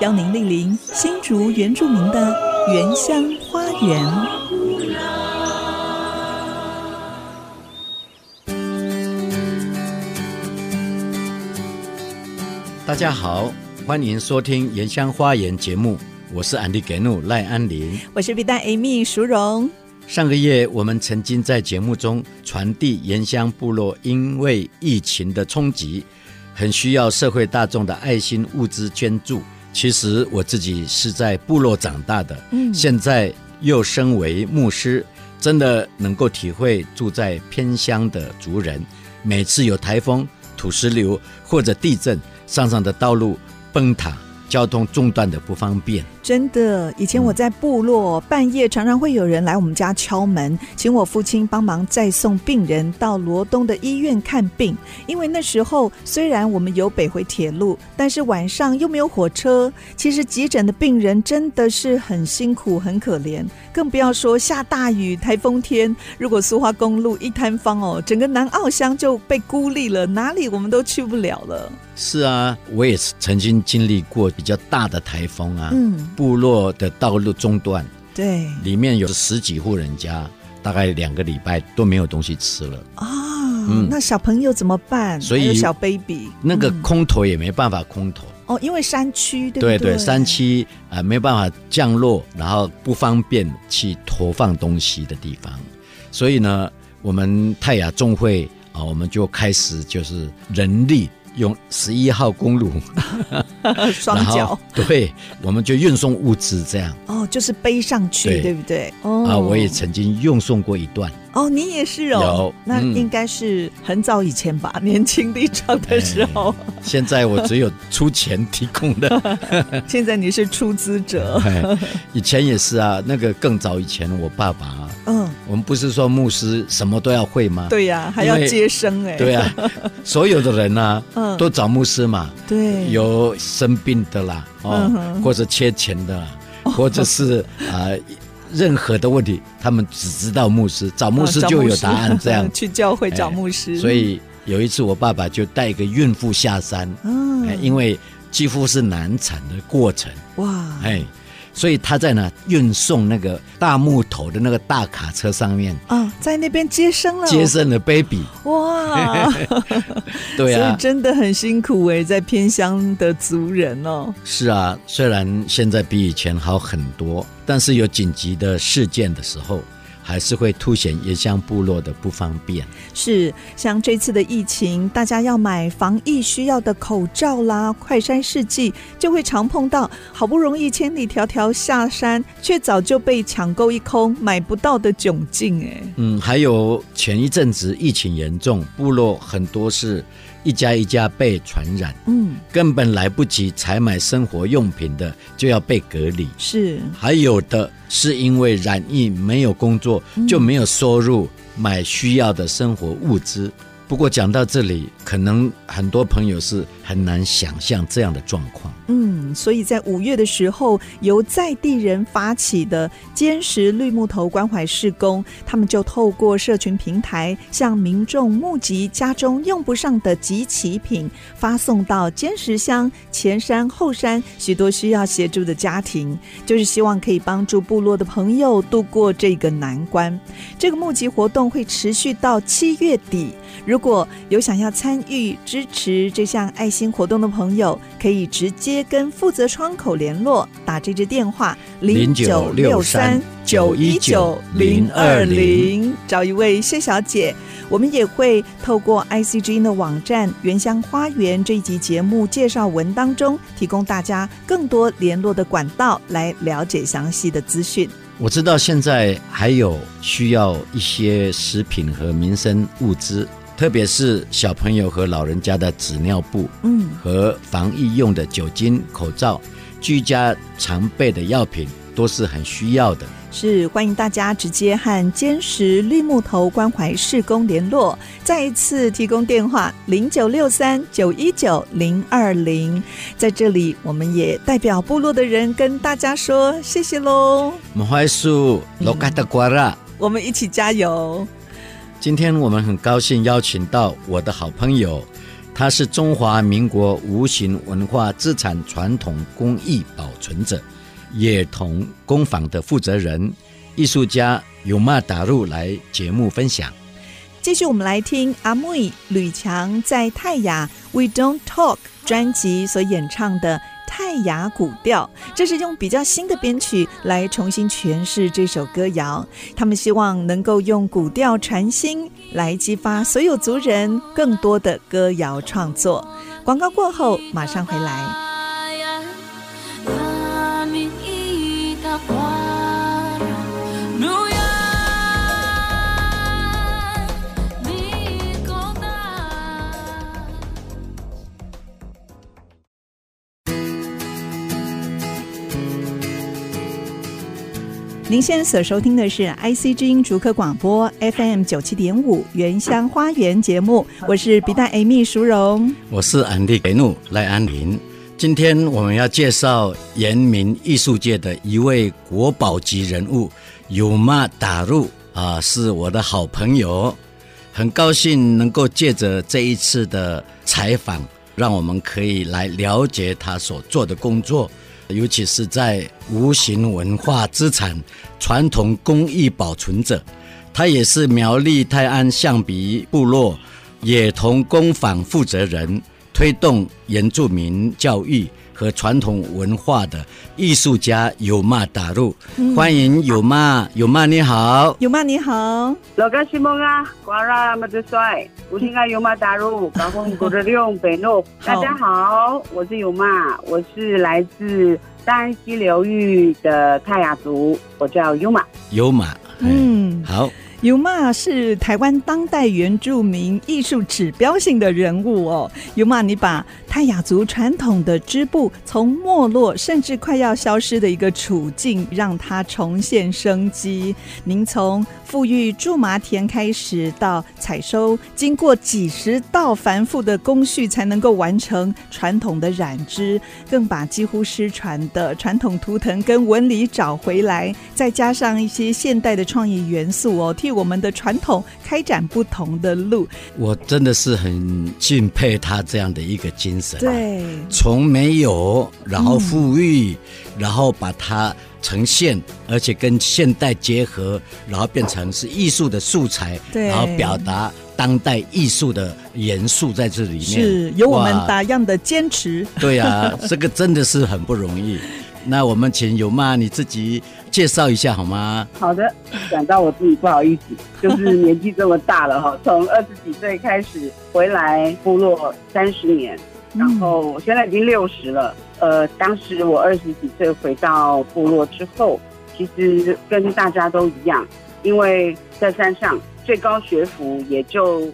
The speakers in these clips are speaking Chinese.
邀您莅临新竹原住民的原乡花园。大家好，欢迎收听《原乡花园》节目，我是安迪格努赖安林，我是 B 站 Amy 淑荣。上个月，我们曾经在节目中传递原乡部落因为疫情的冲击，很需要社会大众的爱心物资捐助。其实我自己是在部落长大的，嗯，现在又身为牧师，真的能够体会住在偏乡的族人，每次有台风、土石流或者地震，上上的道路崩塌，交通中断的不方便。真的，以前我在部落，嗯、半夜常常会有人来我们家敲门，请我父亲帮忙再送病人到罗东的医院看病。因为那时候虽然我们有北回铁路，但是晚上又没有火车。其实急诊的病人真的是很辛苦、很可怜，更不要说下大雨、台风天，如果苏花公路一摊方哦，整个南澳乡就被孤立了，哪里我们都去不了了。是啊，我也是曾经经历过比较大的台风啊。嗯。部落的道路中断，对，里面有十几户人家，大概两个礼拜都没有东西吃了啊。嗯，那小朋友怎么办？所以小 baby 那个空投也没办法空投哦，因为山区，对对对，山区啊没办法降落，然后不方便去投放东西的地方，所以呢，我们泰雅众会啊，我们就开始就是人力。用十一号公路 双脚，对，我们就运送物资这样。哦，就是背上去，对，对不对？哦，啊，我也曾经运送过一段。哦，你也是哦。有，那应该是很早以前吧，嗯、年轻力壮的时候。现在我只有出钱提供的。现在你是出资者。以前也是啊，那个更早以前，我爸爸，嗯，我们不是说牧师什么都要会吗？对呀、啊，还要接生哎。对呀、啊，所有的人呢、啊，嗯，都找牧师嘛。对，有生病的啦，哦，嗯、或者缺钱的啦，或者是啊。呃任何的问题，他们只知道牧师，找牧师就有答案。这样 去教会找牧师。所以有一次，我爸爸就带一个孕妇下山，嗯因为几乎是难产的过程。哇，哎。所以他在呢运送那个大木头的那个大卡车上面啊，在那边接生了，接生了 baby。哇，对啊，所以真的很辛苦哎，在偏乡的族人哦。是啊，虽然现在比以前好很多，但是有紧急的事件的时候。还是会凸显原乡部落的不方便。是，像这次的疫情，大家要买防疫需要的口罩啦、快筛试剂，就会常碰到好不容易千里迢迢下山，却早就被抢购一空，买不到的窘境。哎，嗯，还有前一阵子疫情严重，部落很多是。一家一家被传染，嗯，根本来不及采买生活用品的就要被隔离，是，还有的是因为染疫没有工作，就没有收入买需要的生活物资。不过讲到这里，可能很多朋友是很难想象这样的状况。嗯，所以在五月的时候，由在地人发起的坚实绿木头关怀施工，他们就透过社群平台向民众募集家中用不上的集齐品，发送到坚实乡前山后山许多需要协助的家庭，就是希望可以帮助部落的朋友度过这个难关。这个募集活动会持续到七月底。如果有想要参与支持这项爱心活动的朋友，可以直接跟负责窗口联络，打这支电话零九六三九一九零二零，找一位谢小姐。我们也会透过 ICG 的网站《原乡花园》这一集节目介绍文当中，提供大家更多联络的管道，来了解详细的资讯。我知道现在还有需要一些食品和民生物资。特别是小朋友和老人家的纸尿布，嗯，和防疫用的酒精、口罩，居家常备的药品都是很需要的。是欢迎大家直接和坚实绿木头关怀事工联络。再一次提供电话：零九六三九一九零二零。在这里，我们也代表部落的人跟大家说谢谢喽。莫怀树，罗嘎达瓜拉，我们一起加油。今天我们很高兴邀请到我的好朋友，他是中华民国无形文化资产传统工艺保存者。也同工坊的负责人、艺术家尤玛达路来节目分享。继续，我们来听阿妹吕强在泰雅 We Don't Talk 专辑所演唱的泰雅古调。这是用比较新的编曲来重新诠释这首歌谣。他们希望能够用古调传新，来激发所有族人更多的歌谣创作。广告过后，马上回来。您现在所收听的是 IC 之音竹科广播 FM 九七点五原乡花园节目，我是比大 Amy 淑荣，我是安迪给怒赖安林。今天我们要介绍原民艺术界的一位国宝级人物尤玛达路啊，是我的好朋友，很高兴能够借着这一次的采访，让我们可以来了解他所做的工作。尤其是在无形文化资产传统工艺保存者，他也是苗栗泰安象鼻部落野铜工坊负责人，推动原住民教育。和传统文化的艺术家尤玛达路，欢迎尤玛，尤玛你好，尤玛你好，老干西蒙啊，瓜拉马德帅，我姓啊尤玛达路，高峰古德利用北路，大家好，我是尤玛，我是来自山西流域的泰雅族，我叫尤玛，尤玛，嗯，好。尤玛是台湾当代原住民艺术指标性的人物哦。尤玛，你把泰雅族传统的织布从没落甚至快要消失的一个处境，让它重现生机。您从富裕苎麻田开始到采收，经过几十道繁复的工序才能够完成传统的染织，更把几乎失传的传统图腾跟纹理找回来，再加上一些现代的创意元素哦。我们的传统开展不同的路，我真的是很敬佩他这样的一个精神。对，从没有，然后富裕，嗯、然后把它呈现，而且跟现代结合，然后变成是艺术的素材，对，然后表达当代艺术的元素在这里面，是有我们打样的坚持。对啊，这个真的是很不容易。那我们请有妈你自己介绍一下好吗？好的，讲到我自己不好意思，就是年纪这么大了哈，从二十几岁开始回来部落三十年，然后我现在已经六十了。呃，当时我二十几岁回到部落之后，其实跟大家都一样，因为在山上最高学府也就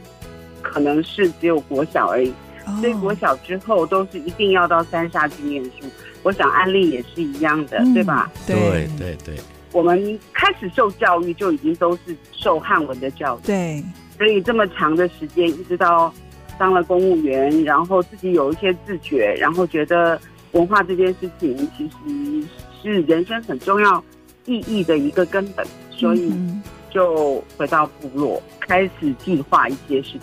可能是只有国小而已，所以国小之后都是一定要到山下去念书。我想安利也是一样的，嗯、对吧？对。对对，我们开始受教育就已经都是受汉文的教育，对，所以这么长的时间，一直到当了公务员，然后自己有一些自觉，然后觉得文化这件事情其实是人生很重要意义的一个根本，所以就回到部落，开始计划一些事情。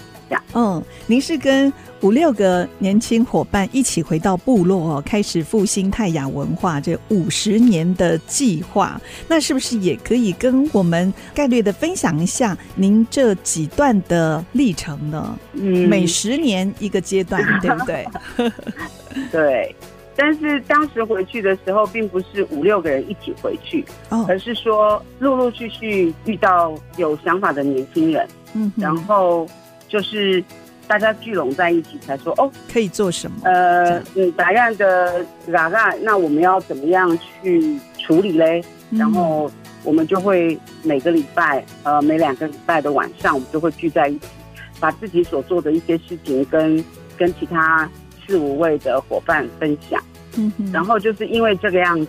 嗯，您是跟五六个年轻伙伴一起回到部落哦，开始复兴泰雅文化这五十年的计划。那是不是也可以跟我们概略的分享一下您这几段的历程呢？嗯，每十年一个阶段，对不对？对。但是当时回去的时候，并不是五六个人一起回去，哦，而是说陆陆续续遇到有想法的年轻人，嗯，然后。就是大家聚拢在一起，才说哦，可以做什么？呃，嗯，打样的嘎嘎，那我们要怎么样去处理嘞？嗯、然后我们就会每个礼拜，呃，每两个礼拜的晚上，我们就会聚在一起，把自己所做的一些事情跟跟其他四五位的伙伴分享。嗯，然后就是因为这个样子，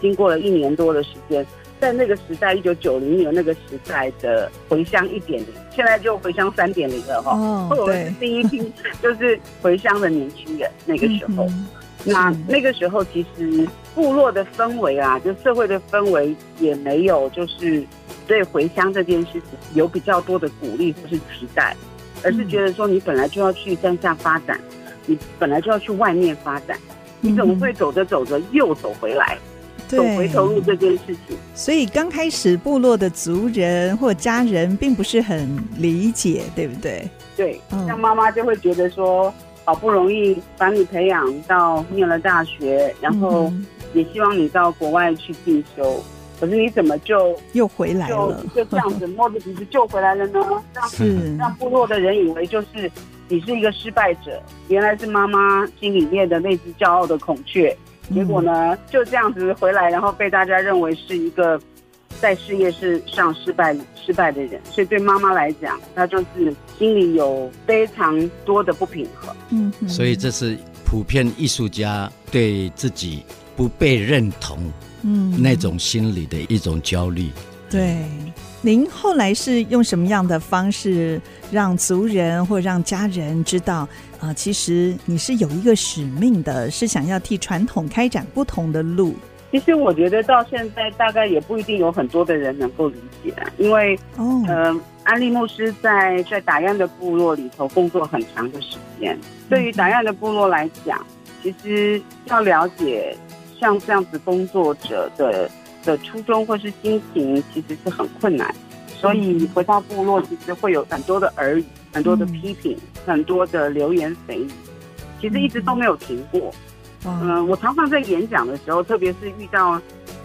经过了一年多的时间，在那个时代，一九九零年那个时代的回乡一点零，现在就回乡三点零了哈。哦，我是第一批就是回乡的年轻人，那个时候，嗯、那那个时候其实部落的氛围啊，就社会的氛围也没有就是对回乡这件事情有比较多的鼓励或是期待，而是觉得说你本来就要去山下发展。你本来就要去外面发展，你怎么会走着走着又走回来，嗯、走回头路这件事情？所以刚开始部落的族人或家人并不是很理解，对不对？对，像妈妈就会觉得说，好不容易把你培养到念了大学，然后也希望你到国外去进修，可是你怎么就又回来了？就就这样子摸着鼻子就回来了呢？是让部落的人以为就是。你是一个失败者，原来是妈妈心里面的那只骄傲的孔雀，结果呢就这样子回来，然后被大家认为是一个在事业是上失败失败的人，所以对妈妈来讲，她就是心里有非常多的不平衡。嗯，所以这是普遍艺术家对自己不被认同，嗯，那种心理的一种焦虑。对。您后来是用什么样的方式让族人或让家人知道啊、呃？其实你是有一个使命的，是想要替传统开展不同的路。其实我觉得到现在大概也不一定有很多的人能够理解，因为哦，呃，安利牧师在在打样的部落里头工作很长的时间，对于打样的部落来讲，其实要了解像这样子工作者的。的初衷或是心情其实是很困难，所以回到部落其实会有很多的耳语、很多的批评、很多的流言蜚语，其实一直都没有停过。嗯，我常常在演讲的时候，特别是遇到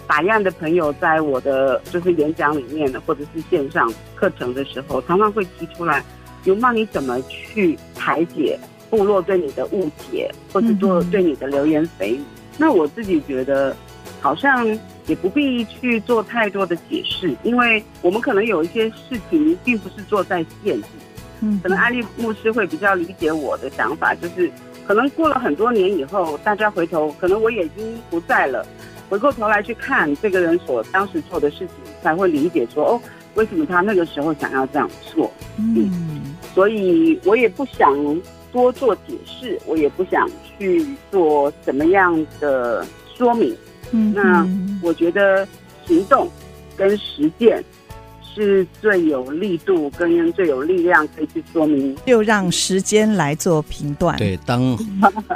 打样的朋友，在我的就是演讲里面的或者是线上课程的时候，常常会提出来：有吗？你怎么去排解部落对你的误解，或是做对你的流言蜚语？那我自己觉得。好像也不必去做太多的解释，因为我们可能有一些事情并不是做在现场。嗯，可能安利牧师会比较理解我的想法，就是可能过了很多年以后，大家回头，可能我也已经不在了，回过头来去看这个人所当时做的事情，才会理解说，哦，为什么他那个时候想要这样做。嗯，所以我也不想多做解释，我也不想去做什么样的说明。嗯，那我觉得行动跟实践是最有力度跟最有力量可以去说明，就让时间来做评断。对，当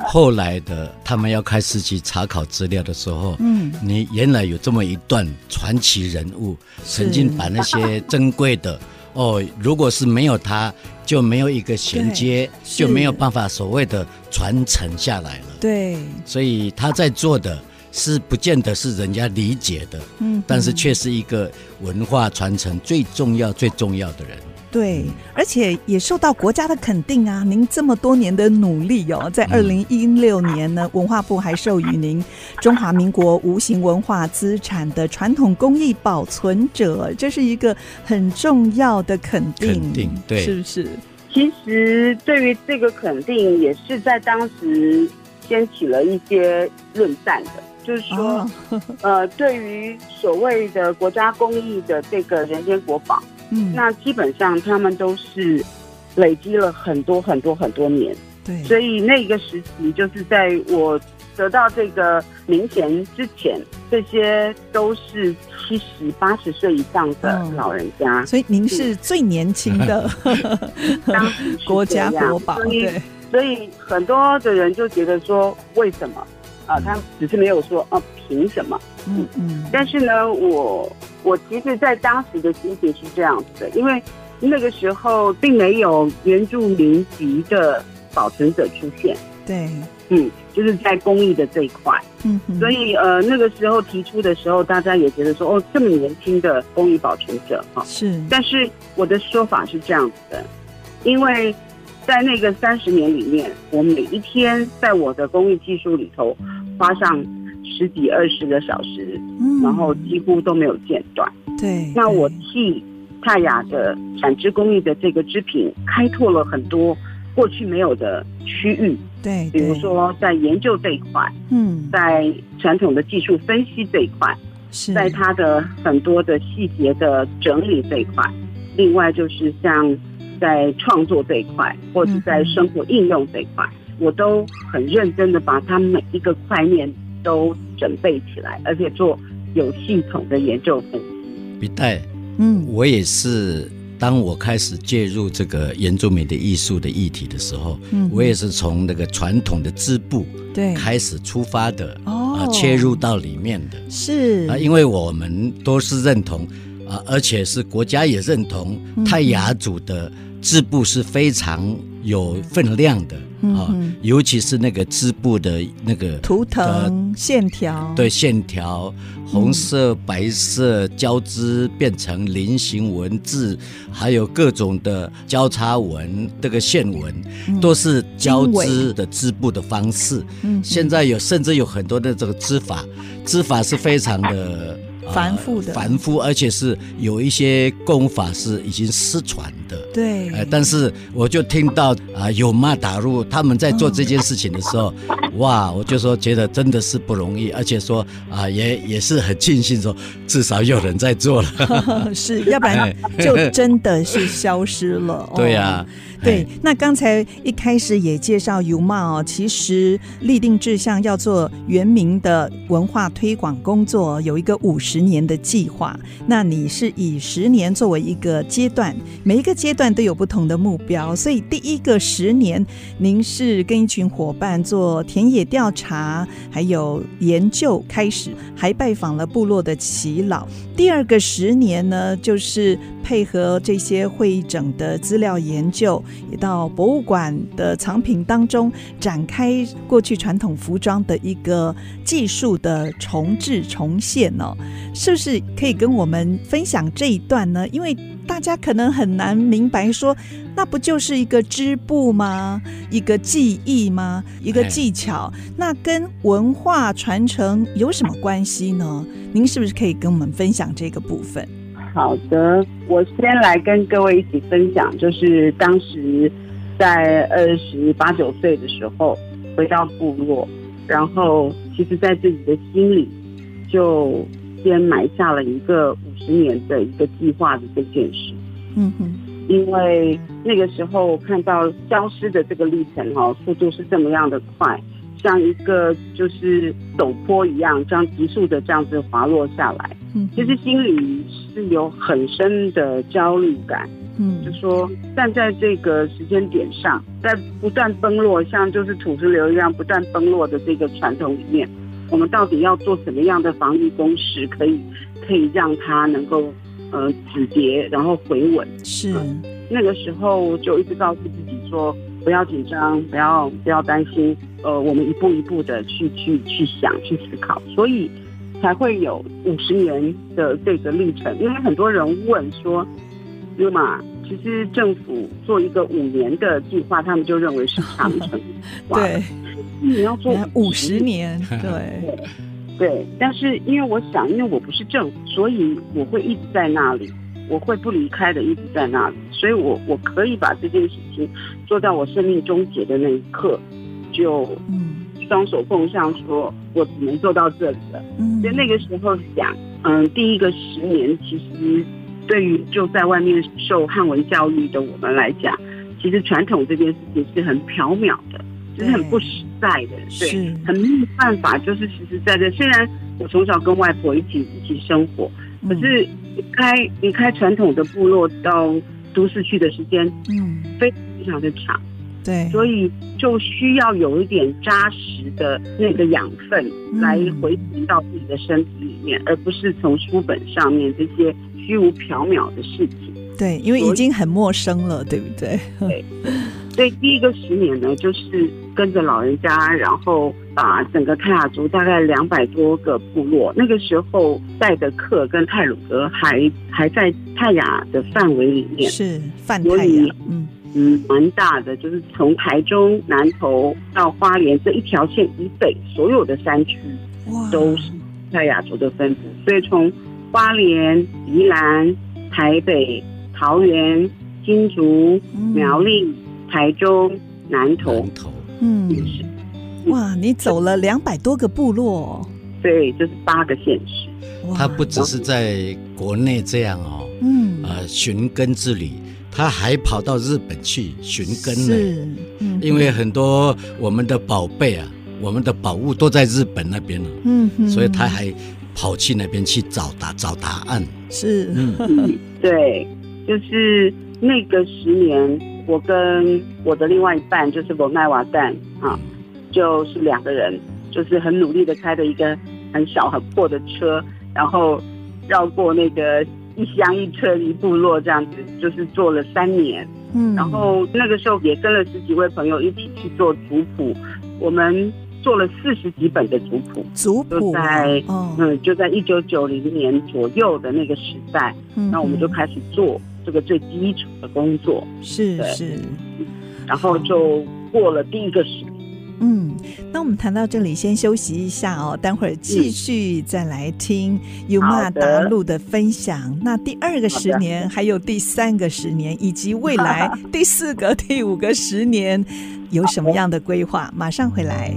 后来的他们要开始去查考资料的时候，嗯，你原来有这么一段传奇人物，曾经把那些珍贵的哦，如果是没有他，就没有一个衔接，就没有办法所谓的传承下来了。对，所以他在做的。是不见得是人家理解的，嗯，但是却是一个文化传承最重要、最重要的人。对，而且也受到国家的肯定啊！您这么多年的努力哦，在二零一六年呢，文化部还授予您中华民国无形文化资产的传统工艺保存者，这是一个很重要的肯定，肯定，对，是不是？其实对于这个肯定，也是在当时掀起了一些论战的。就是说，呃，对于所谓的国家公益的这个人间国宝，嗯，那基本上他们都是累积了很多很多很多年，对，所以那个时期就是在我得到这个名衔之前，这些都是七十八十岁以上的老人家，哦，所以您是最年轻的 当时国家国宝，对，所以很多的人就觉得说，为什么？啊，他只是没有说啊，凭什么？嗯嗯。但是呢，我我其实，在当时的心情是这样子的，因为那个时候并没有原住民籍的保存者出现。对，嗯，就是在公益的这一块。嗯哼。所以呃，那个时候提出的时候，大家也觉得说，哦，这么年轻的公益保存者哈。是。但是我的说法是这样子的，因为。在那个三十年里面，我每一天在我的工艺技术里头花上十几二十个小时，嗯，然后几乎都没有间断。对，那我替泰雅的产织工艺的这个织品开拓了很多过去没有的区域。对，比如说在研究这一块，嗯，在传统的技术分析这一块，是在它的很多的细节的整理这一块。另外就是像在创作这一块，或者在生活应用这一块，我都很认真的把它每一个块面都准备起来，而且做有系统的研究分析。笔袋，嗯，我也是。当我开始介入这个原住民的艺术的议题的时候，嗯，我也是从那个传统的织布对开始出发的，哦，啊，切入到里面的，是啊，因为我们都是认同啊，而且是国家也认同泰雅族的织布是非常有分量的。啊，尤其是那个织布的那个图腾线条，对线条，红色、白色交织变成菱形文字，还有各种的交叉纹，这个线纹都是交织的织布的方式。嗯，现在有甚至有很多的这个织法，织法是非常的。繁复的，繁复，而且是有一些功法是已经失传的。对，呃，但是我就听到啊、呃，有马打入他们在做这件事情的时候，哦、哇，我就说觉得真的是不容易，而且说啊、呃，也也是很庆幸说，至少有人在做了，是要不然就真的是消失了。对呀、啊。对，那刚才一开始也介绍尤玛哦，其实立定志向要做原民的文化推广工作，有一个五十年的计划。那你是以十年作为一个阶段，每一个阶段都有不同的目标。所以第一个十年，您是跟一群伙伴做田野调查，还有研究开始，还拜访了部落的耆老。第二个十年呢，就是配合这些会整的资料研究。也到博物馆的藏品当中展开过去传统服装的一个技术的重置重现哦，是不是可以跟我们分享这一段呢？因为大家可能很难明白说，那不就是一个织布吗？一个技艺吗？一个技巧？那跟文化传承有什么关系呢？您是不是可以跟我们分享这个部分？好的，我先来跟各位一起分享，就是当时在二十八九岁的时候回到部落，然后其实在自己的心里就先埋下了一个五十年的一个计划的这件事。嗯哼，因为那个时候看到消失的这个历程哈，速度是这么样的快，像一个就是陡坡一样，这样急速的这样子滑落下来。其实心里是有很深的焦虑感，嗯，就说站在这个时间点上，在不断崩落，像就是土石流一样不断崩落的这个传统里面，我们到底要做什么样的防御工事，可以可以让它能够呃止跌，然后回稳？是、嗯、那个时候就一直告诉自己说，不要紧张，不要不要担心，呃，我们一步一步的去去去想，去思考，所以。才会有五十年的这个历程，因为很多人问说，那么其实政府做一个五年的计划，他们就认为是长程。对，你要做五十年，对对对。但是因为我想，因为我不是政府，所以我会一直在那里，我会不离开的，一直在那里，所以我我可以把这件事情做到我生命终结的那一刻，就嗯。双手奉上，说我只能做到这里了。嗯，所以那个时候想，嗯，第一个十年，其实对于就在外面受汉文教育的我们来讲，其实传统这件事情是很缥缈的，就是很不实在的，对，对很没有办法，就是实实在在。虽然我从小跟外婆一起一起生活，可是离开离开传统的部落到都市去的时间，嗯，非常非常的长。对，所以就需要有一点扎实的那个养分来回填到自己的身体里面，嗯、而不是从书本上面这些虚无缥缈的事情。对，因为已经很陌生了，对不对？对。所以第一个十年呢，就是跟着老人家，然后把整个泰雅族大概两百多个部落，那个时候带的课跟泰鲁格还还在泰雅的范围里面，是泛泰雅，嗯。嗯，蛮大的，就是从台中南投到花莲这一条线以北，所有的山区都是在亚洲的分布。所以从花莲、宜兰、台北、桃园、金竹、苗栗、台中、南投，南投，嗯也是。哇，你走了两百多个部落，对，就是八个县市。哇他不只是在国内这样哦，嗯呃，寻根之旅，他还跑到日本去寻根呢。是，嗯。因为很多我们的宝贝啊，我们的宝物都在日本那边了，嗯哼。所以他还跑去那边去找答找答案。是。嗯，嗯，对，就是那个十年，我跟我的另外一半就是罗奈瓦旦啊，就是两个人，就是很努力的开着一个很小很破的车，然后绕过那个一乡一村一部落这样子，就是做了三年。嗯然后那个时候也跟了十几位朋友一起去做族谱，我们做了四十几本的族谱。族就谱就在哦，嗯，就在一九九零年左右的那个时代，嗯那我们就开始做这个最基础的工作，是是，然后就过了第一个十年。嗯，那我们谈到这里，先休息一下哦，待会儿继续再来听尤玛达路的分享。那第二个十年，还有第三个十年，以及未来 第四个、第五个十年，有什么样的规划？马上回来。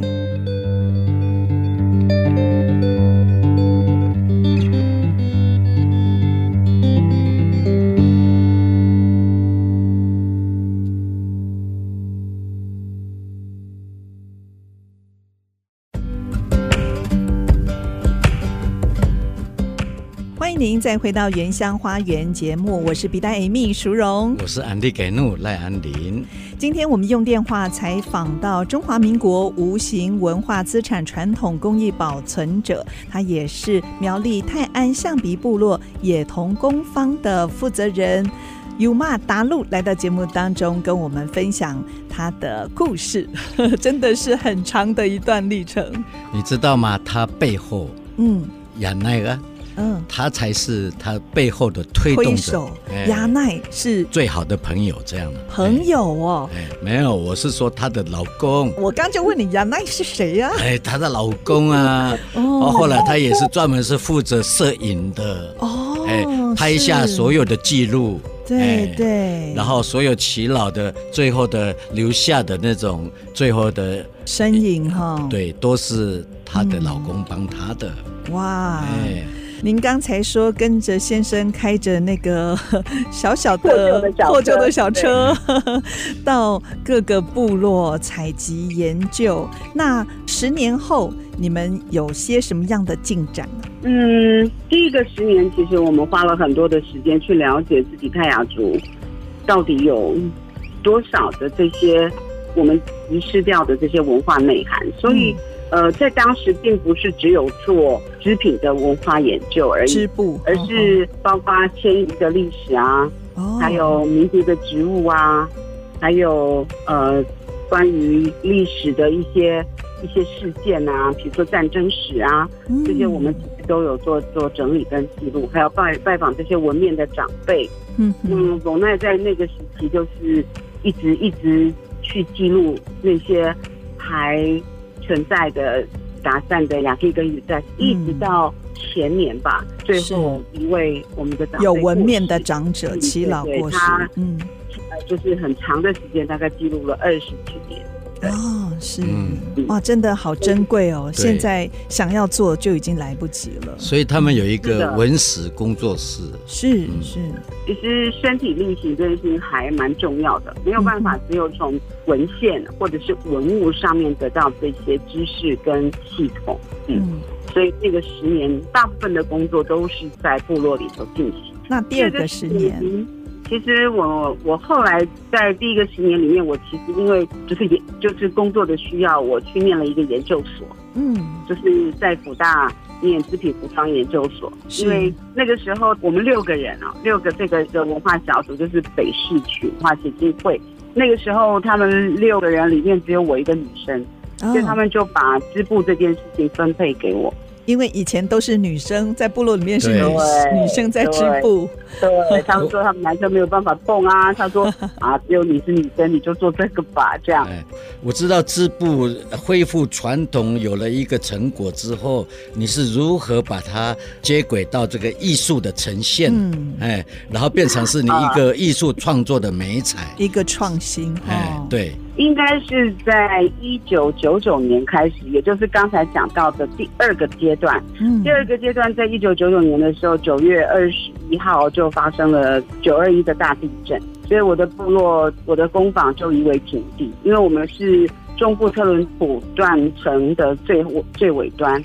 欢迎您再回到《原乡花园》节目，我是比达 Amy 淑荣。我是安迪给怒赖安林。今天我们用电话采访到中华民国无形文化资产传统工艺保存者，他也是苗栗泰安象鼻部落野童工坊的负责人尤玛达路，来到节目当中跟我们分享他的故事，真的是很长的一段历程。你知道吗？他背后嗯亚奈啊，嗯，他才是他背后的推动者。亚奈是最好的朋友，这样的。朋友哦。哎，没有，我是说她的老公。我刚就问你亚奈是谁呀、哎，她的老公啊，哦，后来他也是专门是负责摄影的，哦，哎，拍下所有的记录，对哎对，然后所有耆老的最后的留下的那种最后的，身影哈，，对，都是她的老公帮她的，哇，哎，您刚才说跟着先生开着那个呵 小小的破旧的小车，到各个部落采集研究。那十年后，你们有些什么样的进展呢？嗯，第一个十年，其实我们花了很多的时间去了解自己泰雅族到底有多少的这些我们遗失掉的这些文化内涵，所以。呃，在当时并不是只有做织品的文化研究而已，织布，而是包括迁移的历史啊，哦，还有民族的植物啊，还有呃关于历史的一些一些事件啊，比如说战争史啊，嗯。这些我们其实都有做做整理跟记录，还有拜拜访这些文面的长辈。嗯。哼。嗯，罗奈在那个时期就是一直一直去记录那些还存在的打散的雅蒂跟语在，一直到前年吧，最后一位我们的长有文面的长者嗯耆老过世嗯，呃，就是很长的时间，大概记录了二十几年。是嗯哇，真的好珍贵哦！现在想要做就已经来不及了。所以他们有一个文史工作室，是嗯是，其实身体力行这件事情还蛮重要的，没有办法只有从文献或者是文物上面得到这些知识跟系统。嗯，嗯，所以这个十年大部分的工作都是在部落里头进行。那第二个十年，嗯其实我我后来在第一个十年里面，我其实因为就是研就是工作的需要，我去念了一个研究所，嗯就是在辅大念织品服装研究所。是因为那个时候我们六个人啊，六个这个的文化小组就是北市区文化协进会。那个时候他们六个人里面只有我一个女生，所以他哦，们就把织布这件事情分配给我。因为以前都是女生在部落里面是女女生在织布。对，他们说他们男生没有办法动啊。他说 啊，只有你是女生，你就做这个吧。这样，哎，我知道织布恢复传统有了一个成果之后，你是如何把它接轨到这个艺术的呈现？嗯，哎，然后变成是你一个艺术创作的美彩，一个创新。哎，对，应该是在一九九九年开始，也就是刚才讲到的第二个阶段。嗯，第二个阶段在一九九九年的时候，九月二十一号就发生了九二一的大地震，所以我的部落、我的工坊就夷为平地。因为我们是中部特伦普断层的最最尾端，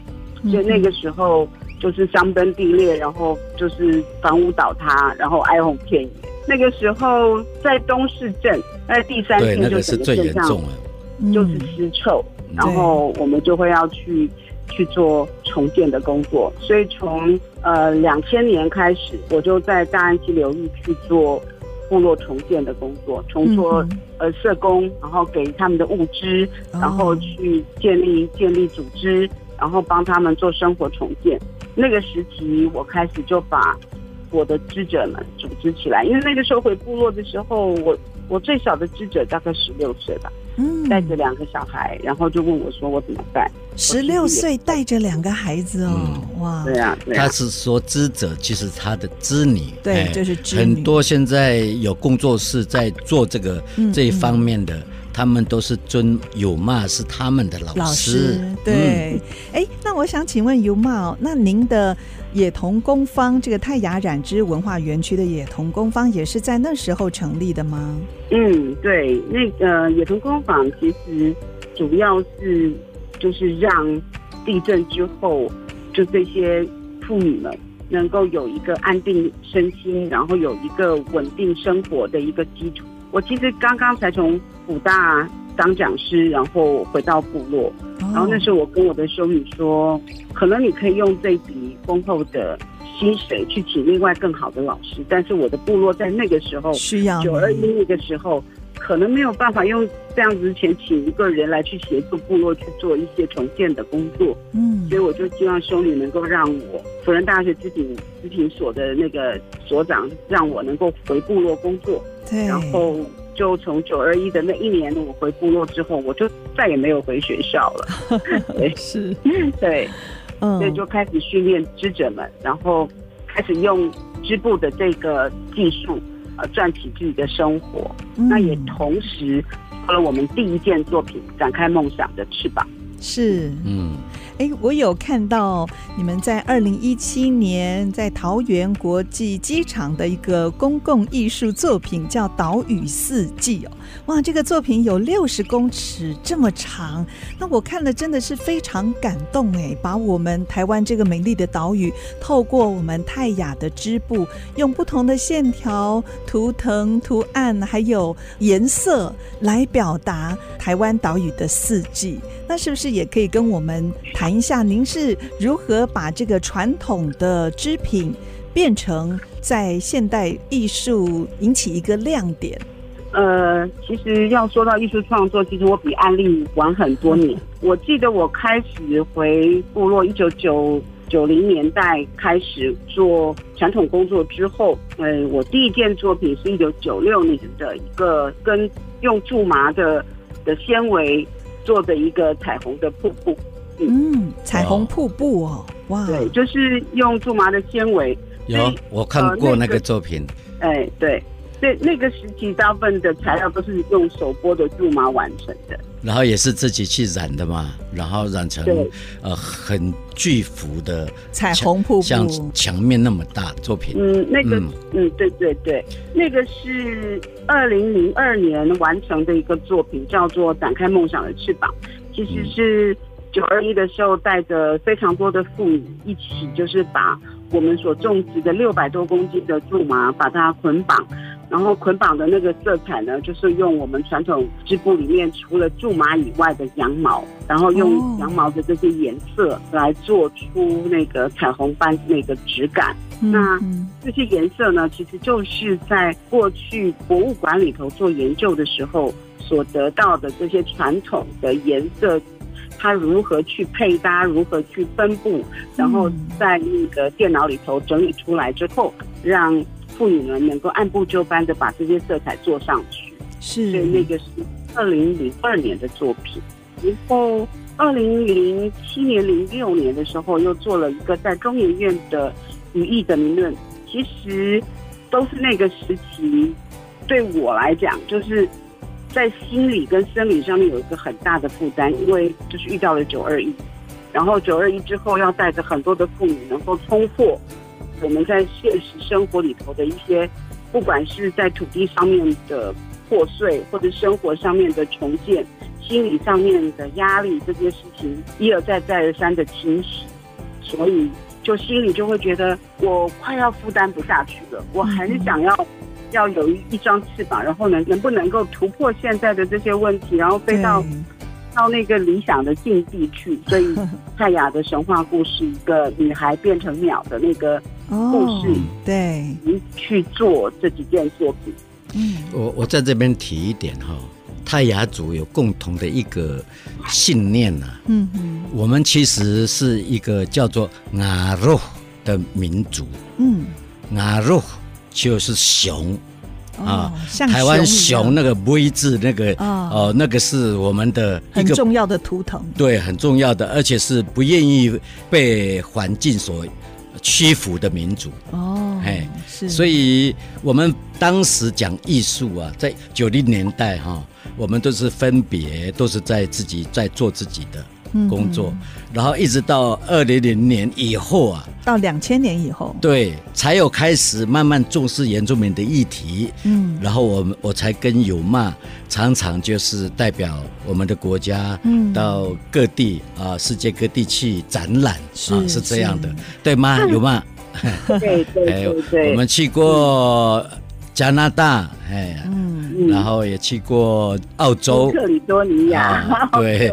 所以那个时候就是山崩地裂，然后就是房屋倒塌，然后哀鸿遍野。那个时候在东市镇，那第三天就整个镇上就是尸臭，然后我们就会要去。去做重建的工作，所以从呃两千年开始，我就在大安溪流域去做部落重建的工作，重做呃社工，然后给他们的物资，然后去建立建立组织，然后帮他们做生活重建。那个时期，我开始就把我的织者们组织起来，因为那个时候回部落的时候，我我最小的织者大概十六岁吧。嗯，带着两个小孩，然后就问我说：“我怎么办？”十六岁带着两个孩子哦，嗯、哇！对啊，对啊，他是说织者，其实他的织女，对，就是织女。很多现在有工作室在做这个、嗯、这一方面的。他们都是尊有骂是他们的老师，老师对。哎、嗯，那我想请问有妈，那您的野童工坊这个泰雅染织文化园区的野童工坊也是在那时候成立的吗？嗯，对，那个野童工坊其实主要是就是让地震之后，就这些妇女们能够有一个安定身心，然后有一个稳定生活的一个基础。我其实刚刚才从辅大当讲师，然后回到部落，然后那时候我跟我的修女说，可能你可以用这笔丰厚的薪水去请另外更好的老师，但是我的部落在那个时候需要九二一那个时候，可能没有办法用这样子的钱请一个人来去协助部落去做一些重建的工作。嗯，所以我就希望修女能够让我辅仁大学织品织品所的那个所长让我能够回部落工作。对，然后就从九二一的那一年，我回部落之后，我就再也没有回学校了。对，是，对，嗯，所以就开始训练织者们，然后开始用织布的这个技术，呃，赚取自己的生活。嗯、那也同时做了我们第一件作品，展开梦想的翅膀。是，嗯。哎，我有看到你们在二零一七年在桃园国际机场的一个公共艺术作品，叫《岛屿四季》哦。哇，这个作品有六十公尺这么长，那我看了真的是非常感动哎！把我们台湾这个美丽的岛屿，透过我们泰雅的织布，用不同的线条、图腾、图案，还有颜色来表达台湾岛屿的四季。那是不是也可以跟我们谈一下，您是如何把这个传统的织品变成在现代艺术引起一个亮点？呃，其实要说到艺术创作，其实我比安利晚很多年。我记得我开始回部落，一九九九零年代开始做传统工作之后，呃，我第一件作品是一九九六年的一个跟用苎麻的的纤维做的一个彩虹的瀑布。嗯，嗯，彩虹瀑布哦，哇，对，就是用苎麻的纤维。有，我看过那个作品。哎、呃，对。对，那个时期，大部分的材料都是用手剥的苎麻完成的，然后也是自己去染的嘛，然后染成呃很巨幅的彩虹瀑布，像墙面那么大作品。嗯，那个嗯，嗯，对对对，那个是二零零二年完成的一个作品，叫做《展开梦想的翅膀》，其实是九二一的时候，带着非常多的妇女一起，就是把我们所种植的六百多公斤的苎麻，把它捆绑。然后捆绑的那个色彩呢，就是用我们传统织布里面除了苎麻以外的羊毛，然后用羊毛的这些颜色来做出那个彩虹般那个质感。嗯、那这些颜色呢，其实就是在过去博物馆里头做研究的时候所得到的这些传统的颜色。它如何去配搭，如何去分布，然后在那个电脑里头整理出来之后，让妇女们能够按部就班的把这些色彩做上去。是，所以那个是二零零二年的作品。然后二零零七年、零六年的时候，又做了一个在中研院的语义的名论。其实都是那个时期，对我来讲，就是。在心理跟生理上面有一个很大的负担，因为就是遇到了九二一，然后九二一之后要带着很多的妇女能够冲破我们在现实生活里头的一些，不管是在土地上面的破碎，或者生活上面的重建，心理上面的压力，这些事情一而再再而三的侵袭，所以就心里就会觉得我快要负担不下去了，我很想要。要有一一双翅膀，然后能能不能够突破现在的这些问题，然后飞到到那个理想的境地去。所以 泰雅的神话故事，一个女孩变成鸟的那个故事，哦、对，去做这几件作品。嗯，我我在这边提一点哈，泰雅族有共同的一个信念呐、啊。嗯嗯，我们其实是一个叫做阿肉的民族。嗯，阿肉。就是熊。啊，像台湾熊那个 V 字那个哦，那个是我们的一个很重要的图腾，对，很重要的，而且是不愿意被环境所屈服的民族。哦。哎，是，所以我们当时讲艺术啊，在九零年代哈，我们都是分别都是在自己在做自己的。工作，然后一直到二零零年以后啊，到两千年以后，对，才有开始慢慢重视原住民的议题。嗯，然后我们我才跟有骂常常就是代表我们的国家，嗯，到各地啊，世界各地去展览啊，是这样的，对吗？有骂？对对 对，我们去过加拿大，哎，嗯，然后也去过澳洲，克里多尼亚，对。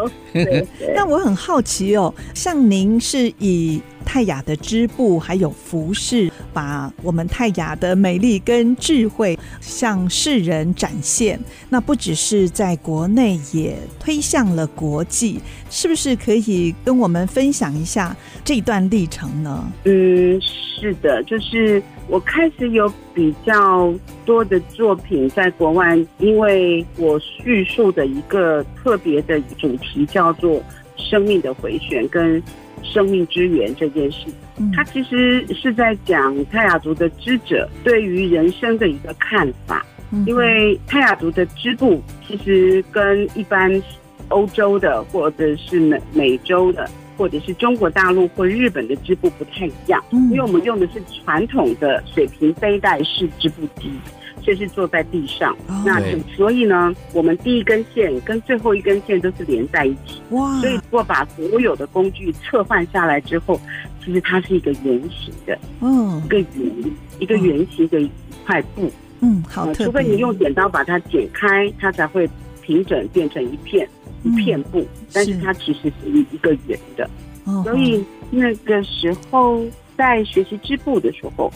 那我很好奇哦，像您是以泰雅的织布还有服饰，把我们泰雅的美丽跟智慧向世人展现。那不只是在国内，也推向了国际，是不是可以跟我们分享一下这段历程呢？嗯，是的，就是我开始有比较多的作品在国外，因为我叙述的一个特别的主题叫。叫做生命的回旋跟生命之源这件事，它其实是在讲泰雅族的织者对于人生的一个看法。因为泰雅族的织布其实跟一般欧洲的或者是美美洲的或者是中国大陆或日本的织布不太一样，因为我们用的是传统的水平背带式织布机。就是坐在地上，oh, 那所以呢，我们第一根线跟最后一根线都是连在一起。哇！所以如果把所有的工具侧换下来之后，其实它是一个圆形的，嗯，oh. 一个圆，一个圆形的一块布。嗯，好、呃。除非你用剪刀把它剪开，它才会平整变成一片一片布，嗯、但是它其实是一个圆的。Oh. 所以那个时候在学习织布的时候，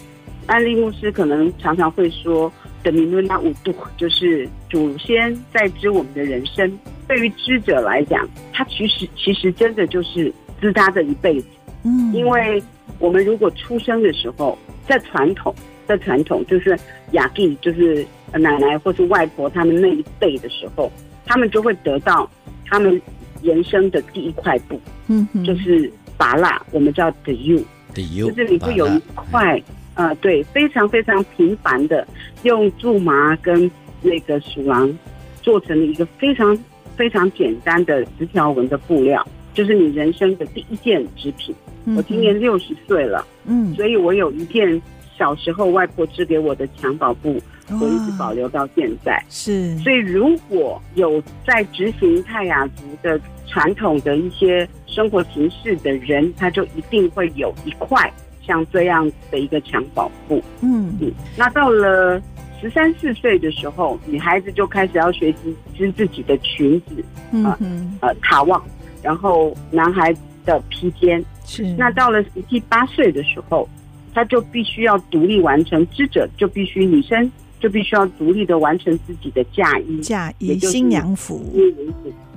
安利牧师可能常常会说。的名论那五度，就是祖先在织我们的人生。对于知者来讲，他其实其实真的就是知他的一辈子。嗯，因为我们如果出生的时候，在传统，在传统就是雅蒂，就是奶奶或是外婆他们那一辈的时候，他们就会得到他们人生的第一块布。嗯哼，就是拔蜡，我们叫 the you，the you，就是你会有一块。啊、呃，对，非常非常频繁的，用苎麻跟那个鼠狼做成了一个非常非常简单的直条纹的布料，就是你人生的第一件织品。嗯、我今年六十岁了，嗯，所以我有一件小时候外婆织给我的襁褓布，我一直保留到现在。是，所以如果有在执行泰雅族的传统的一些生活形式的人，他就一定会有一块。像这样的一个襁褓布，嗯嗯，那到了十三四岁的时候，女孩子就开始要学习织自己的裙子，嗯哼呃卡旺，然后男孩的披肩，是。那到了十七八岁的时候，他就必须要独立完成织者，就必须女生就必须要独立的完成自己的嫁衣，嫁衣新娘服，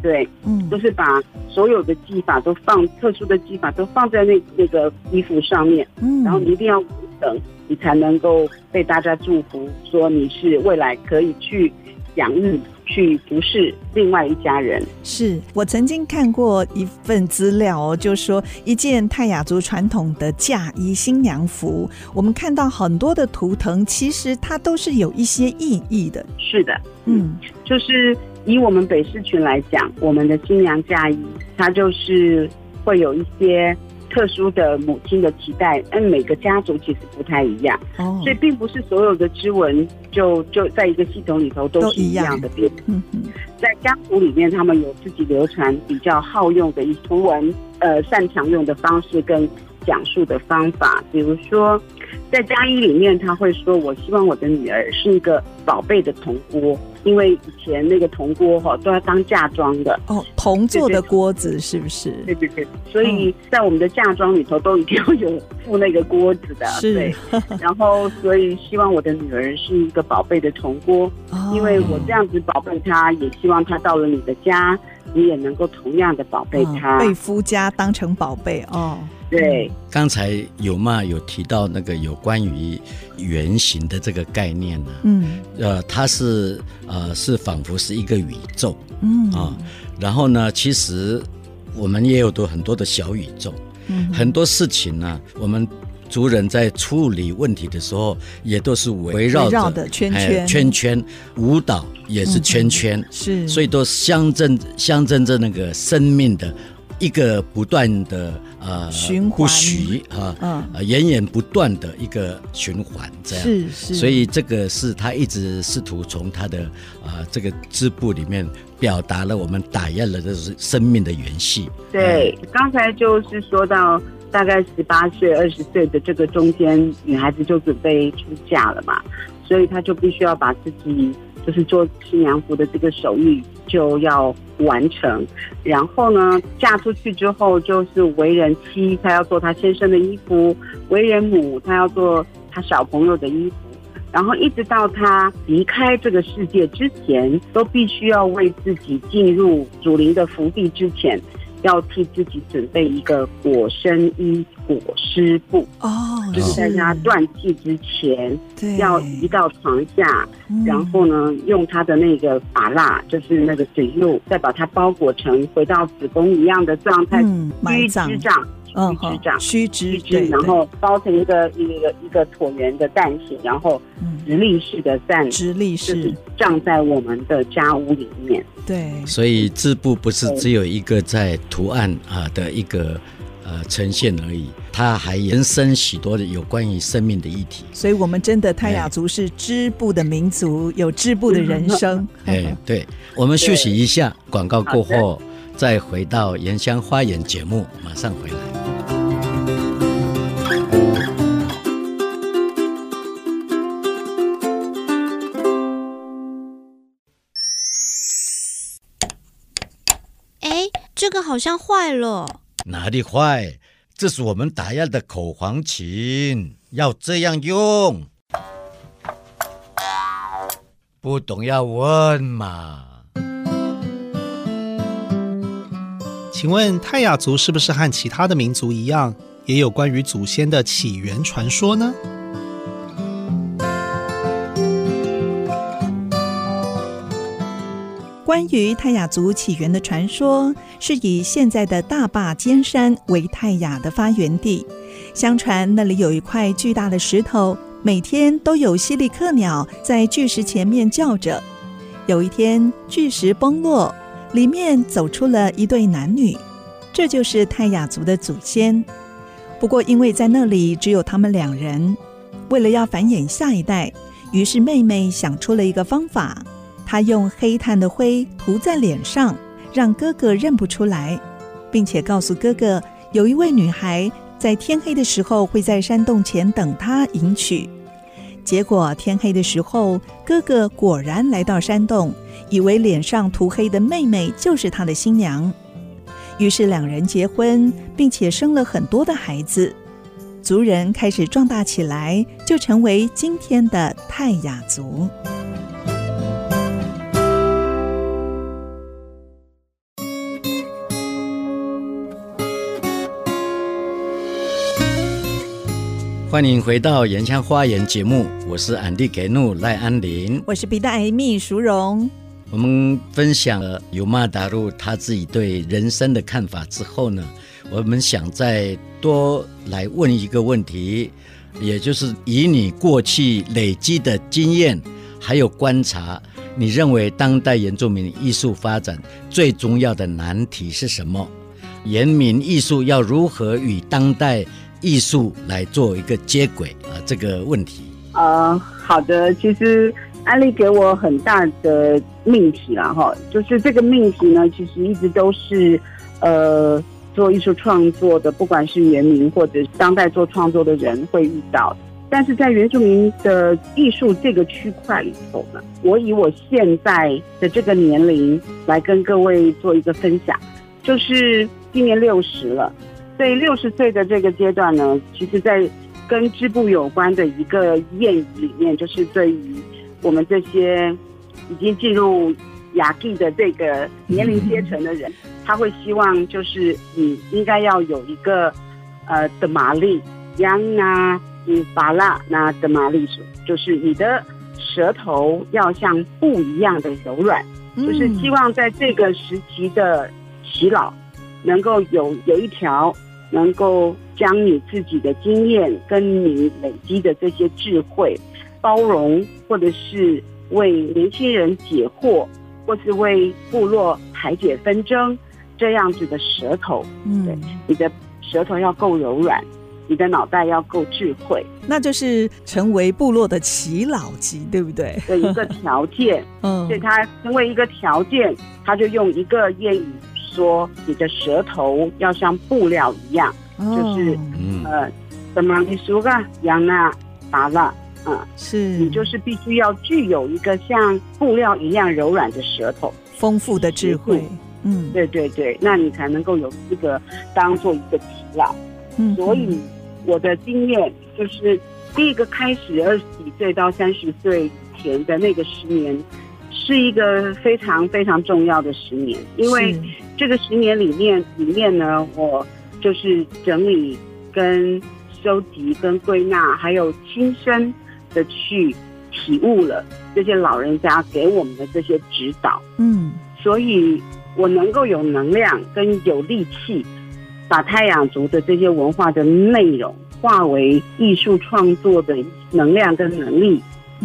对，嗯，就是把所有的技法都放特殊的技法都放在那那个衣服上面，嗯，然后你一定要等，你才能够被大家祝福，说你是未来可以去养育。去服侍另外一家人。是我曾经看过一份资料哦，就是说一件泰雅族传统的嫁衣新娘服，我们看到很多的图腾，其实它都是有一些意义的。是的，嗯，就是以我们北市群来讲，我们的新娘嫁衣，它就是会有一些。特殊的母亲的期待，但每个家族其实不太一样，哦，所以并不是所有的织纹就就在一个系统里头都是一样的。嗯嗯，在家族里面，他们有自己流传比较好用的一图文，呃，擅长用的方式跟讲述的方法，比如说。在家衣里面，他会说：“我希望我的女儿是一个宝贝的铜锅，因为以前那个铜锅哈都要当嫁妆的。哦，铜做的锅子是不是？对对对，所以在我们的嫁妆里头都一定要有附那个锅子的。是，对，然后所以希望我的女儿是一个宝贝的铜锅，因为我这样子宝贝她，也希望她到了你的家，你也能够同样的宝贝他，被夫家当成宝贝哦。”对，刚才有嘛有提到那个有关于圆形的这个概念呢、啊？嗯，呃，它是呃是仿佛是一个宇宙，嗯。啊，然后呢，其实我们也有多很多的小宇宙，嗯，很多事情呢，我们族人在处理问题的时候，也都是围绕着的圈圈、哎、圈圈，舞蹈也是圈圈，嗯、是，所以都象征象征着那个生命的。一个不断的呃循环。不许啊，嗯，源源不断的一个循环，这样。是是，所以这个是他一直试图从他的啊、呃、这个织布里面表达了我们打压了这是生命的元气。对，刚才就是说到大概十八岁、二十岁的这个中间，女孩子就准备出嫁了嘛，所以她就必须要把自己就是做新娘服的这个手艺就要。完成，然后呢，嫁出去之后就是为人妻，她要做她先生的衣服；为人母，她要做她小朋友的衣服。然后一直到她离开这个世界之前，都必须要为自己进入祖灵的福地之前，要替自己准备一个裹身衣、裹尸布。哦，就是在他断气之前，对，要移到床下，然后呢，用他的那个法蜡，就是那个水路，再把它包裹成回到子宫一样的状态，虚织帐，嗯，虚织帐，虚织，对，然后包成一个一个一个椭圆的蛋形，然后直立式的站，直立式站在我们的家屋里面。对，所以织布不是只有一个在图案啊的一个呃呈现而已，它还延伸许多的有关于生命的议题。所以，我们真的泰雅族是织布的民族，有织布的人生。哎，对，我们休息一下，广告过后再回到原乡花园节目，马上回来。这个好像坏了，哪里坏？这是我们打样的口簧琴，要这样用。不懂要问嘛。请问泰雅族是不是和其他的民族一样，也有关于祖先的起源传说呢？关于泰雅族起源的传说，是以现在的大霸尖山为泰雅的发源地。相传那里有一块巨大的石头，每天都有犀利克鸟在巨石前面叫着。有一天，巨石崩落，里面走出了一对男女，这就是泰雅族的祖先。不过，因为在那里只有他们两人，为了要繁衍下一代，于是妹妹想出了一个方法。他用黑炭的灰涂在脸上，让哥哥认不出来，并且告诉哥哥，有一位女孩在天黑的时候会在山洞前等他迎娶。结果天黑的时候，哥哥果然来到山洞，以为脸上涂黑的妹妹就是他的新娘。于是两人结婚，并且生了很多的孩子，族人开始壮大起来，就成为今天的泰雅族。欢迎回到《原乡花园》节目，我是安迪给怒赖安林，我是皮蛋 Amy 淑荣。我们分享了尤玛达路他自己对人生的看法之后呢，我们想再多来问一个问题，也就是以你过去累积的经验还有观察，你认为当代原住民艺术发展最重要的难题是什么？原民艺术要如何与当代艺术来做一个接轨啊，这个问题。呃，好的，其实安利给我很大的命题了哈，就是这个命题呢，其实一直都是呃做艺术创作的，不管是原民或者是当代做创作的人会遇到，但是在原住民的艺术这个区块里头呢，我以我现在的这个年龄来跟各位做一个分享，就是今年六十了。对六十岁的这个阶段呢，其实，在跟织布有关的一个谚语里面，就是对于我们这些已经进入雅蒂的这个年龄阶层的人，他会希望就是你应该要有一个呃的玛丽，扬啊，嗯，巴拉那的玛丽，就是你的舌头要像布一样的柔软，就是希望在这个时期的洗脑能够有有一条。能够将你自己的经验跟你累积的这些智慧，包容，或者是为年轻人解惑，或是为部落排解纷争，这样子的舌头，嗯，对，你的舌头要够柔软，你的脑袋要够智慧，那就是成为部落的耆老级，对不对？的一个条件，嗯，所以他成为一个条件，他就用一个谚语。说你的舌头要像布料一样，哦、就是呃，怎么你说个杨娜达了，嗯，是。你就是必须要具有一个像布料一样柔软的舌头，丰富的智慧，嗯，对对对，那你才能够有资格当做一个耆老。嗯，所以我的经验就是，第一个开始二十几岁到三十岁以前的那个十年，是一个非常非常重要的十年，因为。这个十年里面，里面呢，我就是整理、跟收集、跟归纳，还有亲身的去体悟了这些老人家给我们的这些指导。嗯，所以我能够有能量跟有力气，把太阳族的这些文化的内容化为艺术创作的能量跟能力，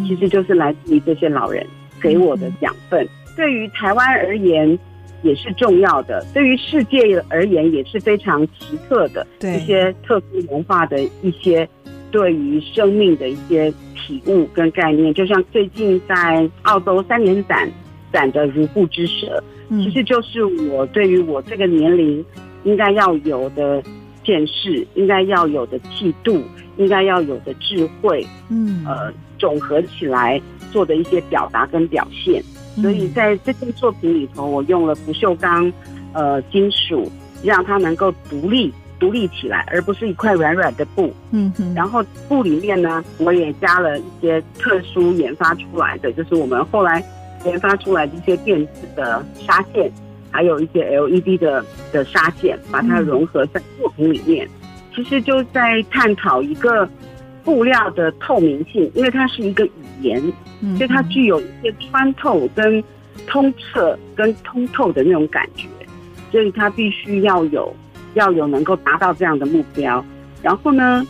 其实就是来自于这些老人给我的养分。对于台湾而言。也是重要的，对于世界而言也是非常奇特的一些特殊文化的一些对于生命的一些体悟跟概念，就像最近在澳洲三年展展的如布之舌，其实就是我对于我这个年龄应该要有的见识，应该要有的气度，应该要有的智慧，嗯，呃，总合起来做的一些表达跟表现。所以在这件作品里头，我用了不锈钢，呃，金属，让它能够独立独立起来，而不是一块软软的布。嗯哼。然后布里面呢，我也加了一些特殊研发出来的，就是我们后来研发出来的一些电子的纱线，还有一些 LED 的的纱线，把它融合在作品里面。其实就在探讨一个布料的透明性，因为它是一个语言。所以它具有一些穿透、跟通彻、跟通透的那种感觉，所以它必须要有要有能够达到这样的目标。然后呢，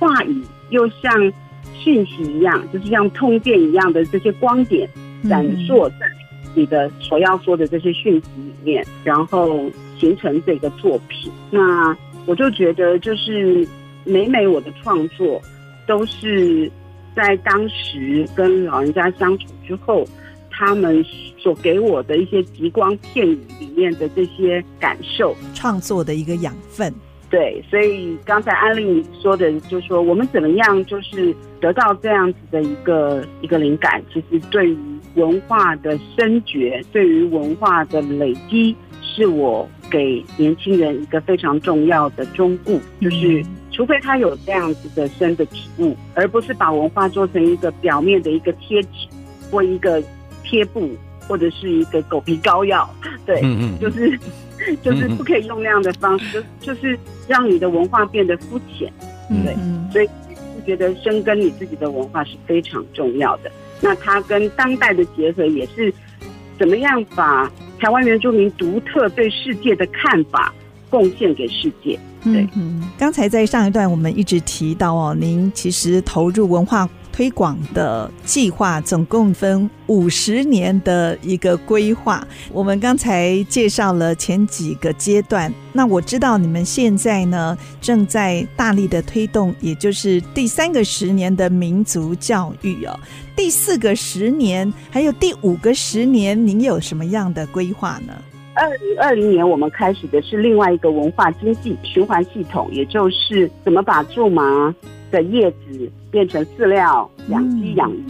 话语又像讯息一样，就是像通电一样的这些光点闪烁在你的所要说的这些讯息里面，然后形成这个作品。那我就觉得，就是每每我的创作都是。在当时跟老人家相处之后，他们所给我的一些极光片语里面的这些感受，创作的一个养分。对，所以刚才安利说的，就是说我们怎么样，就是得到这样子的一个一个灵感，其实对于文化的深觉，对于文化的累积，是我给年轻人一个非常重要的忠告，就是。除非他有这样子的深的体悟，而不是把文化做成一个表面的一个贴纸，或一个贴布，或者是一个狗皮膏药。对，嗯嗯，就是就是不可以用那样的方式，就就是让你的文化变得肤浅。对，所以觉得深耕你自己的文化是非常重要的。那它跟当代的结合也是怎么样把台湾原住民独特对世界的看法贡献给世界。对，嗯，刚才在上一段我们一直提到哦，您其实投入文化。推广的计划总共分五十年的一个规划，我们刚才介绍了前几个阶段。那我知道你们现在呢正在大力的推动，也就是第三个十年的民族教育哦。第四个十年还有第五个十年，您有什么样的规划呢？二零二零年我们开始的是另外一个文化经济循环系统，也就是怎么把苎麻的叶子变成饲料养鸡养鱼，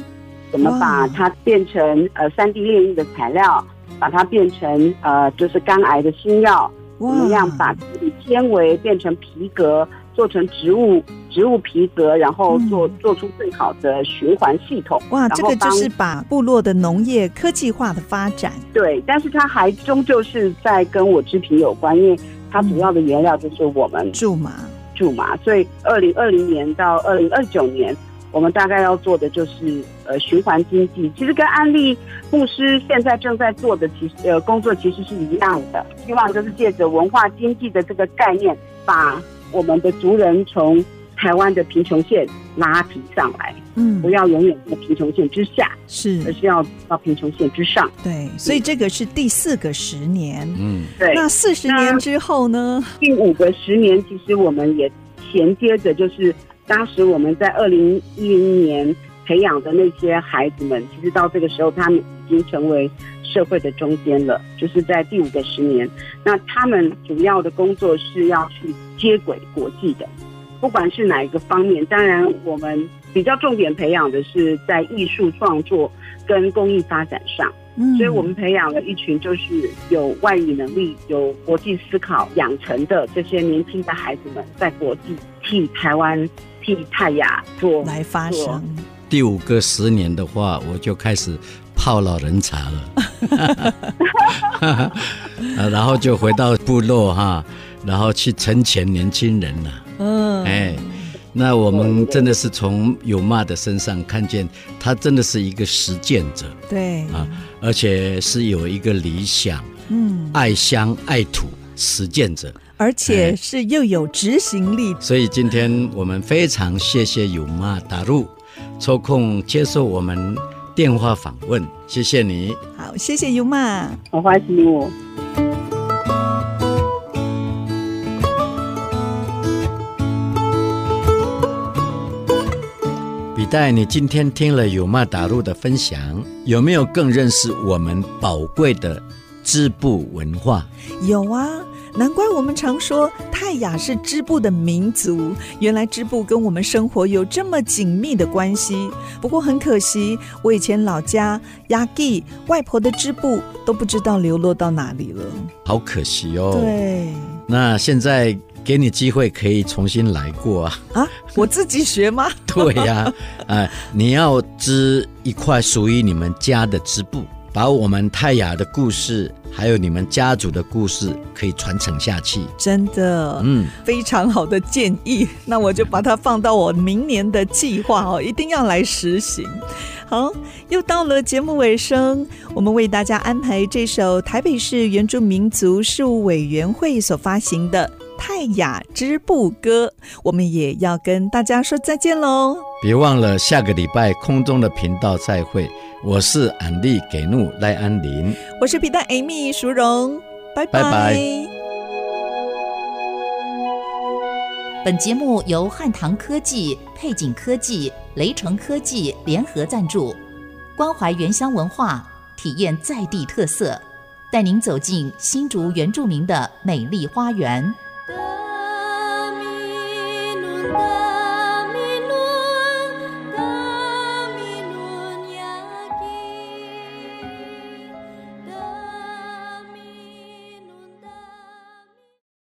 怎么把它变成呃三 D 炼印的材料，把它变成呃就是肝癌的新药，怎么样把这里纤维变成皮革，做成植物植物皮革，然后做做出最好的循环系统。哇，这个就是把部落的农业科技化的发展。对，但是它还终究是在跟我织品有关，因为它主要的原料就是我们苎麻。苎麻，所以二零二零年到二零二九年，我们大概要做的就是呃循环经济。其实跟安利牧师现在正在做的其实呃工作其实是一样的，希望就是借着文化经济的这个概念，把我们的族人从台湾的贫穷线拉提上来。嗯，不要永远在贫穷线之下，是，而是要到贫穷线之上。对，所以这个是第四个十年。嗯，对。那四十年之后呢？第五个十年，其实我们也衔接着，就是当时我们在二零一零年培养的那些孩子们，其实到这个时候，他们已经成为社会的中间了。就是在第五个十年，那他们主要的工作是要去接轨国际的，不管是哪一个方面。当然，我们。比较重点培养的是在艺术创作跟公益发展上，嗯，所以我们培养了一群就是有外语能力、有国际思考养成的这些年轻的孩子们，在国际替台湾、替泰雅做来发声。第五个十年的话，我就开始泡老人茶了，然后就回到部落哈，然后去成全年轻人了，嗯，哎。那我们真的是从有妈的身上看见，他真的是一个实践者，对啊，而且是有一个理想，嗯，爱乡爱土，实践者，而且是又有执行力。所以今天我们非常谢谢有妈达入抽空接受我们电话访问，谢谢你。好，谢谢有妈，好欢喜我。带你今天听了有马达路的分享，有没有更认识我们宝贵的织布文化？有啊，难怪我们常说泰雅是织布的民族。原来织布跟我们生活有这么紧密的关系。不过很可惜，我以前老家亚吉外婆的织布都不知道流落到哪里了，好可惜哦。对，那现在。给你机会可以重新来过啊！啊，我自己学吗？对呀、啊，呃，你要织一块属于你们家的织布，把我们泰雅的故事，还有你们家族的故事，可以传承下去。真的，嗯，非常好的建议。那我就把它放到我明年的计划哦，一定要来实行。好，又到了节目尾声，我们为大家安排这首台北市原住民族事务委员会所发行的。泰雅织布歌，我们也要跟大家说再见喽！别忘了下个礼拜空中的频道再会。我是安利给怒赖安林，我是皮蛋 Amy 淑荣，拜拜。拜拜。本节目由汉唐科技、配景科技、雷城科技联合赞助，关怀原乡文化，体验在地特色，带您走进新竹原住民的美丽花园。terminunda